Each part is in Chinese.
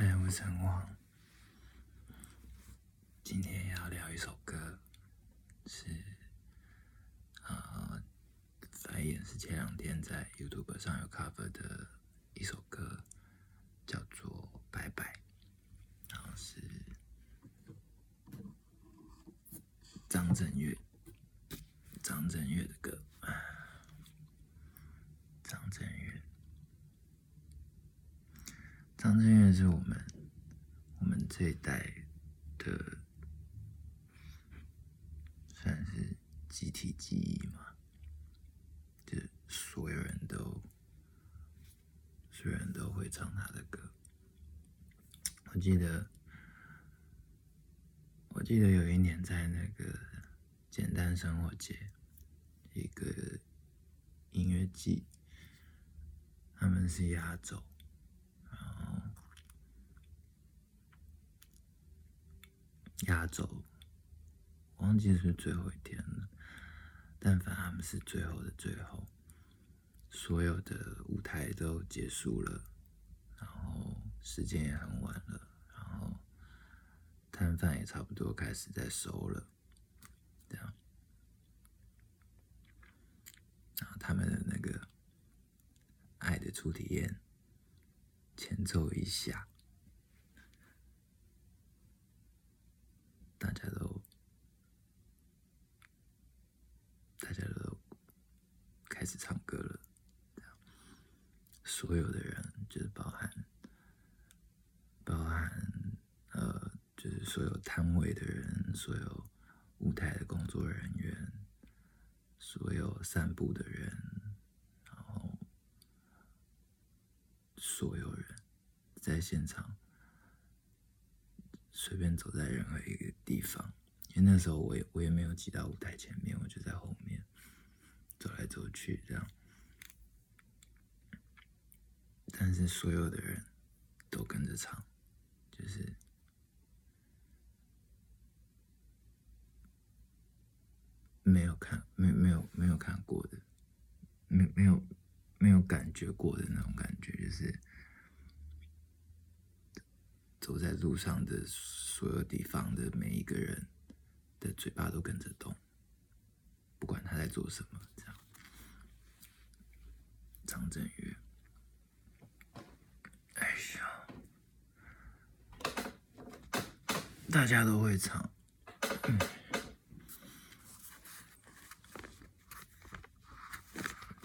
嗨，我是陈王。今天要聊一首歌，是啊，反正是前两天在 YouTube 上有 cover 的一首歌，叫做《拜拜》，然后是张震岳，张震岳的歌，张震岳。张震岳是我们我们这一代的，算是集体记忆嘛，就所有人都所有人都会唱他的歌。我记得，我记得有一年在那个简单生活节一个音乐季，他们是压轴。压轴，忘记是最后一天了。但凡他们是最后的最后，所有的舞台都结束了，然后时间也很晚了，然后摊贩也差不多开始在收了，这样，然后他们的那个《爱的初体验》前奏一下。大家都，大家都开始唱歌了。所有的人，就是包含，包含呃，就是所有摊位的人，所有舞台的工作人员，所有散步的人，然后所有人在现场。随便走在任何一个地方，因为那时候我也我也没有挤到舞台前面，我就在后面走来走去这样。但是所有的人都跟着唱，就是没有看没没有没有看过的，没没有没有感觉过的那种感觉，就是。走在路上的所有地方的每一个人的嘴巴都跟着动，不管他在做什么。这样，张震岳，哎呀，大家都会唱。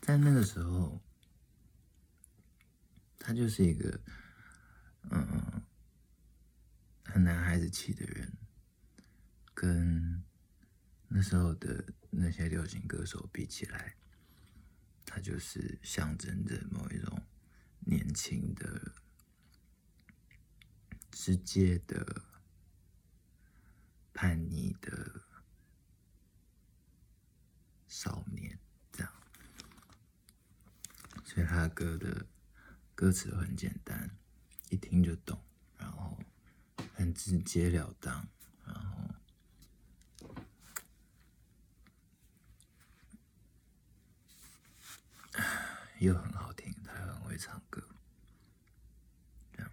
在那个时候，他就是一个，嗯。很起的人，跟那时候的那些流行歌手比起来，他就是象征着某一种年轻的、直接的、叛逆的少年，这样。所以他歌的歌词很简单，一听就懂。很直截了当，然后 又很好听，他很会唱歌。这样，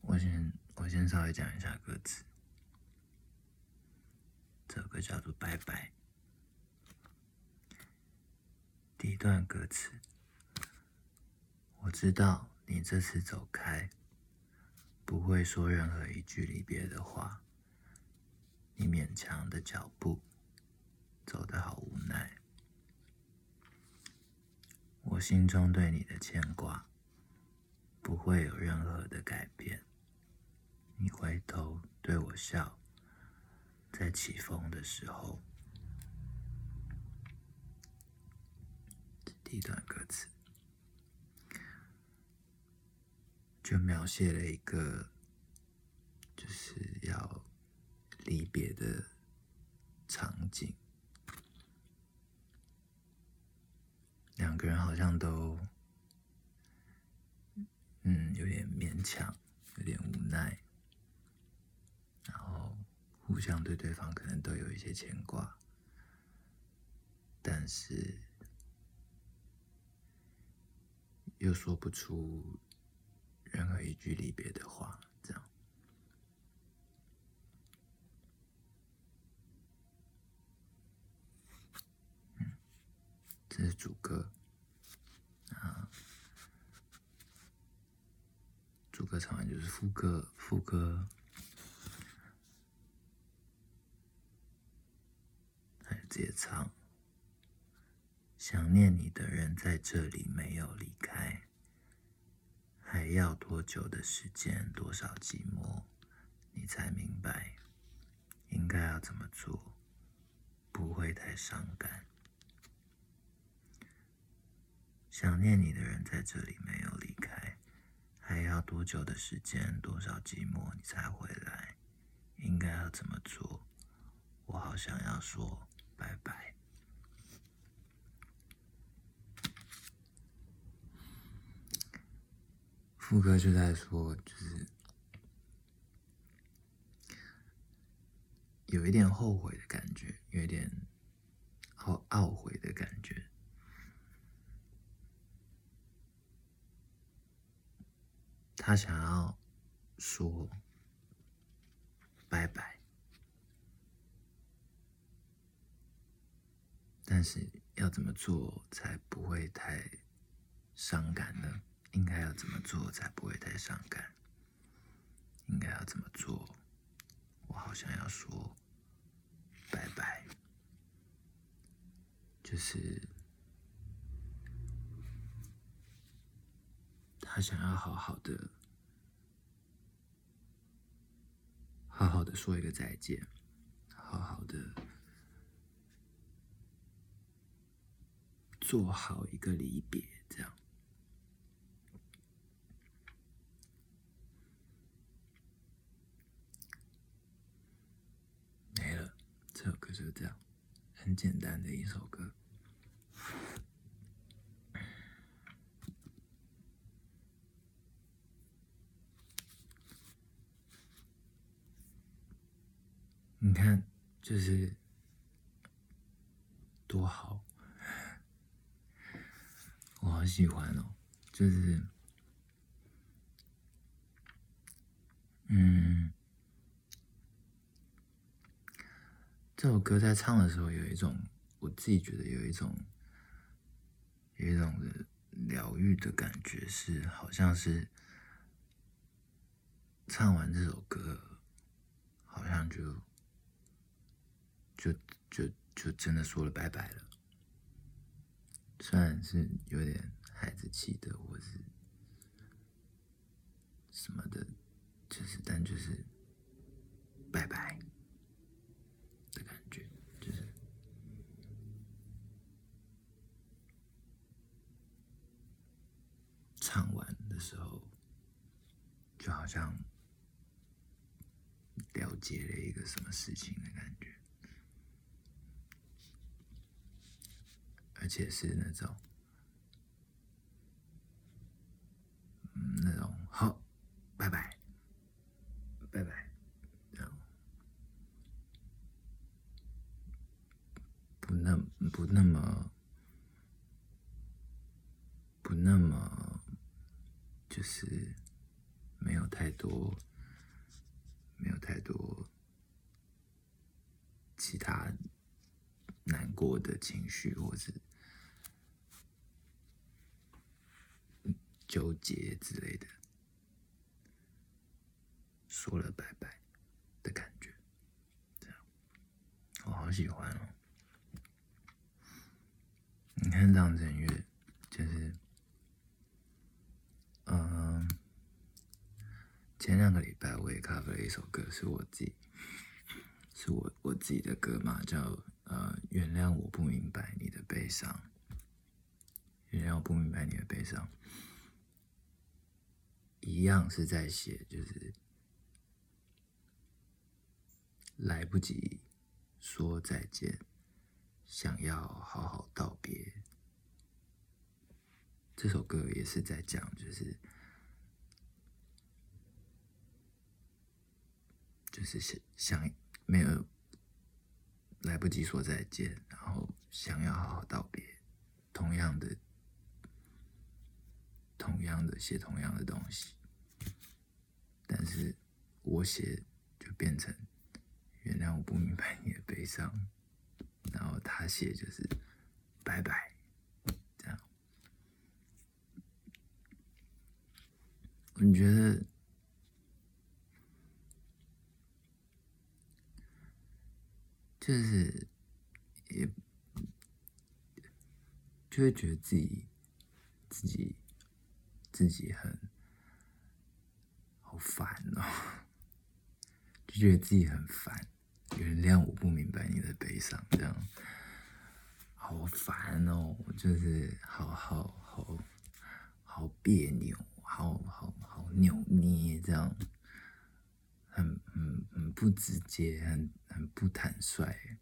我先我先稍微讲一下歌词。这首歌叫做《拜拜》，第一段歌词：我知道你这次走开。不会说任何一句离别的话，你勉强的脚步，走得好无奈。我心中对你的牵挂，不会有任何的改变。你回头对我笑，在起风的时候。第一段歌词。就描写了一个就是要离别的场景，两个人好像都嗯有点勉强，有点无奈，然后互相对对方可能都有一些牵挂，但是又说不出。任何一句离别的话，这样。这是主歌。啊，主歌唱完就是副歌，副歌。来直接唱。想念你的人在这里没有离开，还要多久的时间？多少寂寞？你才明白应该要怎么做，不会太伤感。想念你的人在这里没有离开，还要多久的时间？多少寂寞？你才回来？应该要怎么做？我好想要说拜拜。副歌就在说，就是有一点后悔的感觉，有一点好懊悔的感觉。他想要说拜拜，但是要怎么做才不会太伤感呢？应该要怎么做才不会太伤感？应该要怎么做？我好想要说拜拜，就是他想要好好的、好好的说一个再见，好好的做好一个离别，这样。这首歌就这样，很简单的一首歌。你看，就是多好，我好喜欢哦，就是，嗯。这首歌在唱的时候，有一种我自己觉得有一种有一种疗愈的感觉，是好像是唱完这首歌，好像就就就就真的说了拜拜了。虽然是有点孩子气的，或是什么的，就是但就是拜拜。唱完的时候，就好像了解了一个什么事情的感觉，而且是那种，嗯，那种好，拜拜，拜拜，这样，不那不那么，不那么。就是没有太多，没有太多其他难过的情绪，或是纠结之类的，说了拜拜的感觉，这样我好喜欢哦。你看张震岳，就是。嗯，前两个礼拜我也 cover 了一首歌，是我自己，是我我自己的歌嘛，叫呃，原谅我不明白你的悲伤，原谅我不明白你的悲伤，一样是在写，就是来不及说再见，想要好好道别。这首歌也是在讲，就是就是想想没有来不及说再见，然后想要好好道别，同样的同样的写同样的东西，但是我写就变成原谅我不明白你的悲伤，然后他写就是拜拜，这样。我觉得就是也就会觉得自己自己自己很好烦哦，就觉得自己很烦。原谅我不明白你的悲伤，这样好烦哦，就是好好好好别扭，好好好扭捏，这样很很很不直接，很不坦率。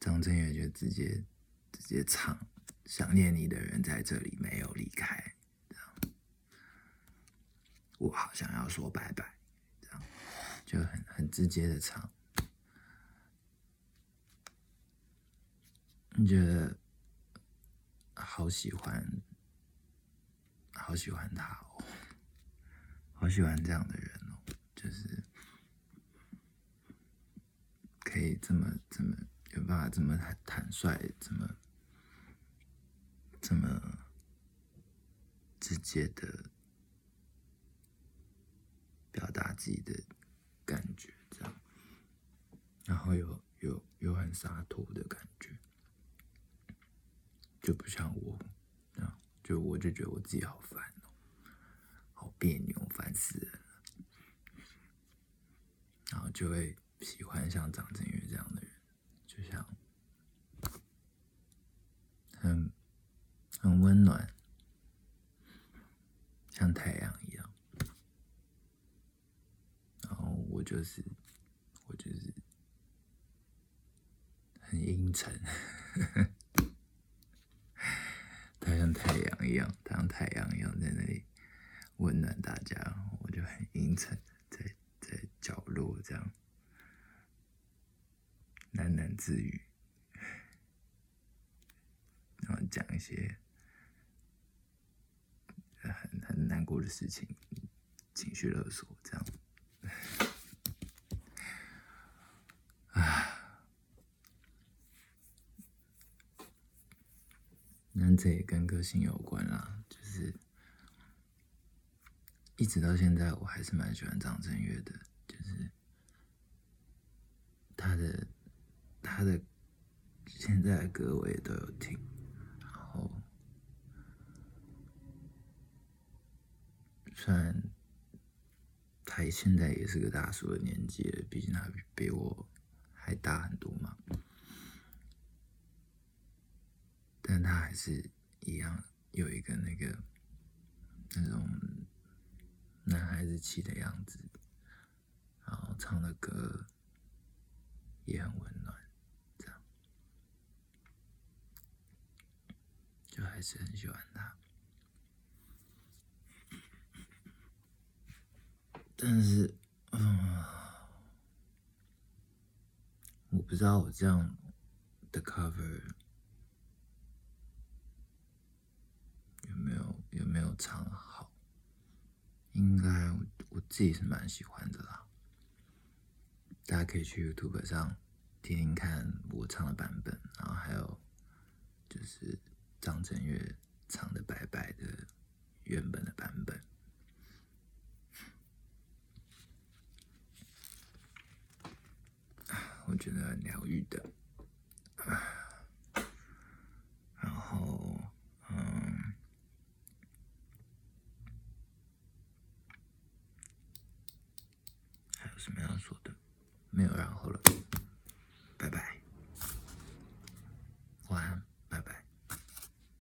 张震岳就直接直接唱，想念你的人在这里没有离开，这样我好想要说拜拜，这样就很很直接的唱。你觉得好喜欢，好喜欢他哦，好喜欢这样的人哦，就是可以这么这么有办法这么坦率，这么这么直接的表达自己的感觉，这样，然后有有有很洒脱的感觉。就不像我，啊，就我就觉得我自己好烦哦，好别扭，烦死人了。然后就会喜欢像张震岳这样的人，就像很很温暖，像太阳一样。然后我就是我就是很阴沉。他像太阳一样，他像太阳一样在那里温暖大家，我就很阴沉，在在角落这样喃喃自语，然后讲一些很很难过的事情，情绪勒索这样。那这也跟个性有关啦，就是一直到现在，我还是蛮喜欢张震岳的，就是他的他的现在的歌我也都有听，然后虽然他现在也是个大叔的年纪了，毕竟他比我还大很多嘛。但他还是一样有一个那个那种男孩子气的样子，然后唱的歌也很温暖，这样就还是很喜欢他。但是，嗯，我不知道我这样的 cover 有没有有没有。唱好，应该我我自己是蛮喜欢的啦。大家可以去 YouTube 上听听看我唱的版本，然后还有就是张震岳唱的《白白的》原本的版本，我觉得很疗愈的。